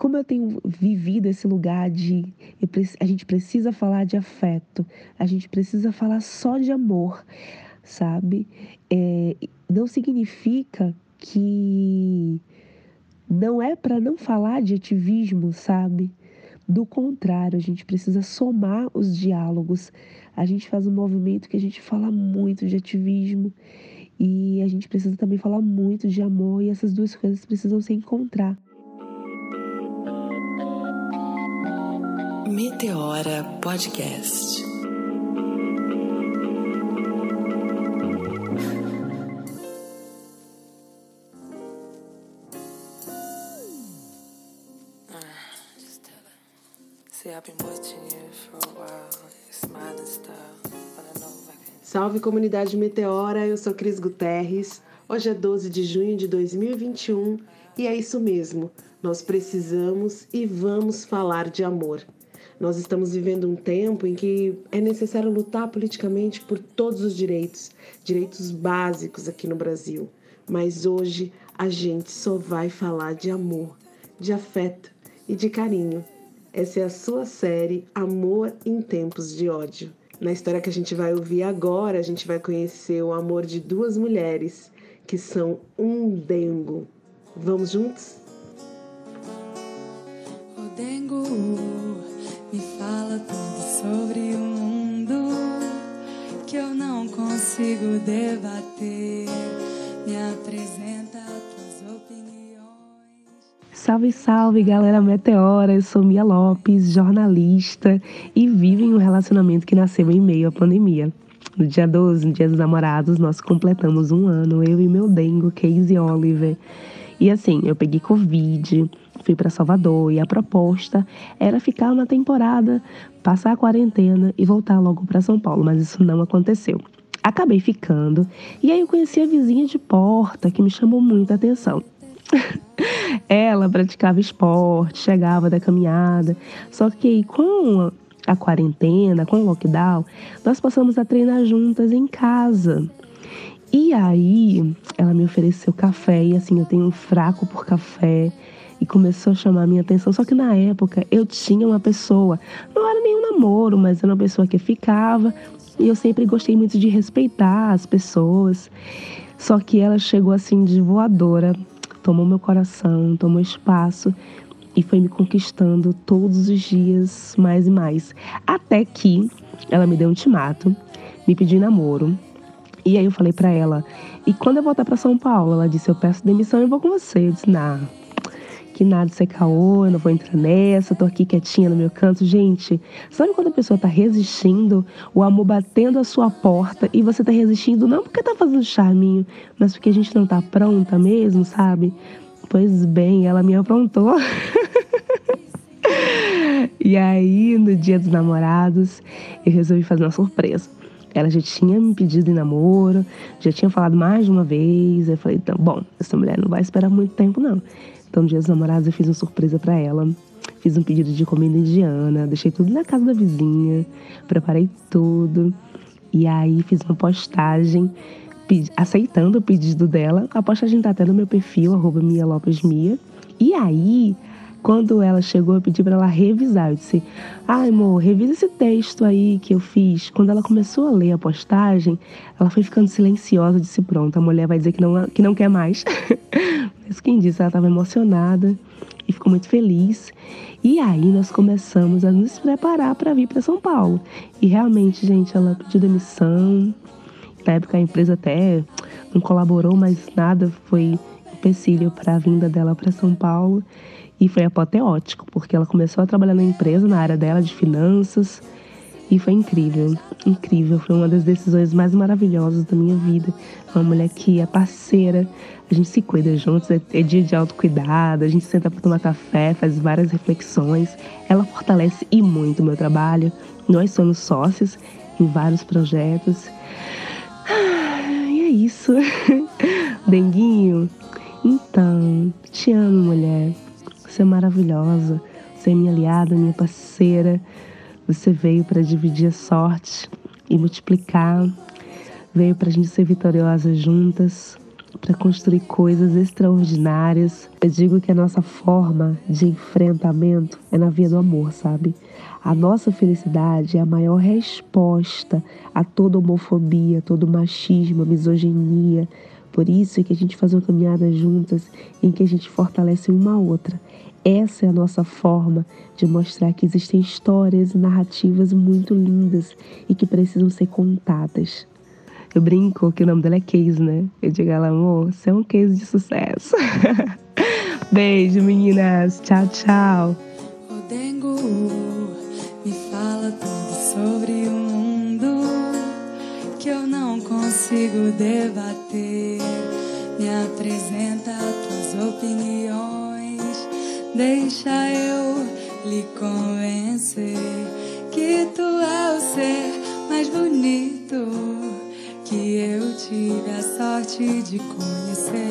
como eu tenho vivido esse lugar de a gente precisa falar de afeto, a gente precisa falar só de amor, sabe? É, não significa que não é para não falar de ativismo, sabe? Do contrário, a gente precisa somar os diálogos. A gente faz um movimento que a gente fala muito de ativismo e a gente precisa também falar muito de amor e essas duas coisas precisam se encontrar. Meteora Podcast. Salve comunidade Meteora, eu sou Cris Guterres. Hoje é 12 de junho de 2021 e é isso mesmo. Nós precisamos e vamos falar de amor. Nós estamos vivendo um tempo em que é necessário lutar politicamente por todos os direitos, direitos básicos aqui no Brasil. Mas hoje a gente só vai falar de amor, de afeto e de carinho. Essa é a sua série Amor em Tempos de Ódio. Na história que a gente vai ouvir agora, a gente vai conhecer o amor de duas mulheres que são um dengo. Vamos juntos? O dengo consigo debater. Me apresenta tuas opiniões. Salve, salve, galera Meteora! Eu sou Mia Lopes, jornalista e vivo em um relacionamento que nasceu em meio à pandemia. No dia 12, no dia dos namorados, nós completamos um ano, eu e meu dengo, Casey Oliver. E assim, eu peguei Covid, fui para Salvador e a proposta era ficar uma temporada, passar a quarentena e voltar logo para São Paulo, mas isso não aconteceu. Acabei ficando e aí eu conheci a vizinha de porta que me chamou muita atenção. Ela praticava esporte, chegava da caminhada, só que com a quarentena, com o lockdown, nós passamos a treinar juntas em casa. E aí, ela me ofereceu café e assim, eu tenho um fraco por café começou a chamar minha atenção. Só que na época eu tinha uma pessoa, não era nenhum namoro, mas era uma pessoa que ficava e eu sempre gostei muito de respeitar as pessoas. Só que ela chegou assim de voadora, tomou meu coração, tomou espaço e foi me conquistando todos os dias mais e mais. Até que ela me deu um ultimato, me pediu namoro. E aí eu falei para ela, e quando eu voltar para São Paulo? Ela disse, eu peço demissão e vou com você. Eu disse, nah, que nada, isso é caô, eu não vou entrar nessa, tô aqui quietinha no meu canto. Gente, sabe quando a pessoa tá resistindo, o amor batendo a sua porta e você tá resistindo não porque tá fazendo charminho, mas porque a gente não tá pronta mesmo, sabe? Pois bem, ela me aprontou. e aí, no dia dos namorados, eu resolvi fazer uma surpresa. Ela já tinha me pedido em namoro, já tinha falado mais de uma vez. Eu falei, então, bom, essa mulher não vai esperar muito tempo, não. Então, no dia dos namorados, eu fiz uma surpresa para ela. Fiz um pedido de comida indiana, deixei tudo na casa da vizinha, preparei tudo. E aí fiz uma postagem aceitando o pedido dela. A postagem tá até no meu perfil, arroba Mia Lopes Mia. E aí, quando ela chegou, eu pedi para ela revisar. Eu disse: Ai, amor, revisa esse texto aí que eu fiz. Quando ela começou a ler a postagem, ela foi ficando silenciosa. Eu disse: Pronto, a mulher vai dizer que não, que não quer mais. Mas quem disse, ela estava emocionada e ficou muito feliz. E aí nós começamos a nos preparar para vir para São Paulo. E realmente, gente, ela pediu demissão. Na época a empresa até não colaborou, mas nada foi empecilho para a vinda dela para São Paulo. E foi apoteótico, porque ela começou a trabalhar na empresa, na área dela de finanças. E foi incrível, incrível. Foi uma das decisões mais maravilhosas da minha vida. Uma mulher que é parceira, a gente se cuida juntos, é, é dia de autocuidado, a gente senta para tomar café, faz várias reflexões. Ela fortalece e muito o meu trabalho. Nós somos sócios em vários projetos. E é isso. Denguinho, então, te amo, mulher. Você é maravilhosa. Você é minha aliada, minha parceira. Você veio para dividir a sorte e multiplicar. Veio para a gente ser vitoriosa juntas. para construir coisas extraordinárias. Eu digo que a nossa forma de enfrentamento é na via do amor, sabe? A nossa felicidade é a maior resposta a toda homofobia, todo machismo, misoginia. Por isso é que a gente faz uma caminhada juntas em que a gente fortalece uma a outra. Essa é a nossa forma de mostrar que existem histórias e narrativas muito lindas e que precisam ser contadas. Eu brinco que o nome dela é Case, né? Eu digo ela, amor, você é um case de sucesso. Beijo, meninas. Tchau, tchau. O Dengo me fala tudo sobre consigo debater. Me apresenta tuas opiniões, deixa eu lhe convencer que tu é o ser mais bonito que eu tive a sorte de conhecer.